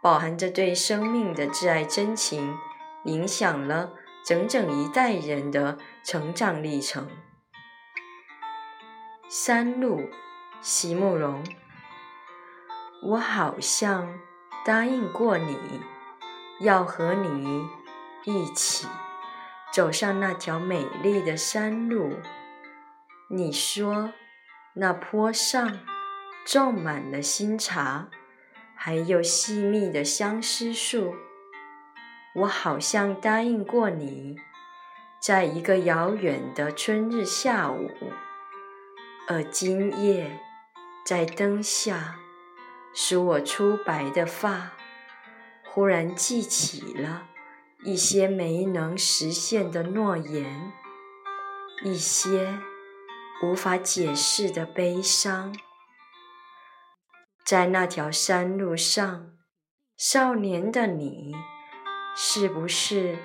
饱含着对生命的挚爱真情，影响了整整一代人的成长历程。山路，席慕容。我好像答应过你，要和你一起走上那条美丽的山路。你说，那坡上种满了新茶。还有细密的相思树，我好像答应过你，在一个遥远的春日下午，而今夜在灯下使我出白的发，忽然记起了一些没能实现的诺言，一些无法解释的悲伤。在那条山路上，少年的你，是不是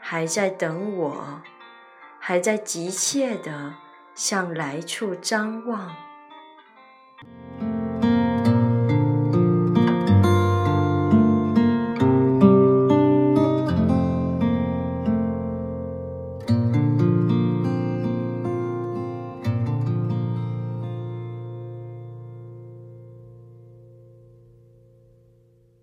还在等我？还在急切地向来处张望？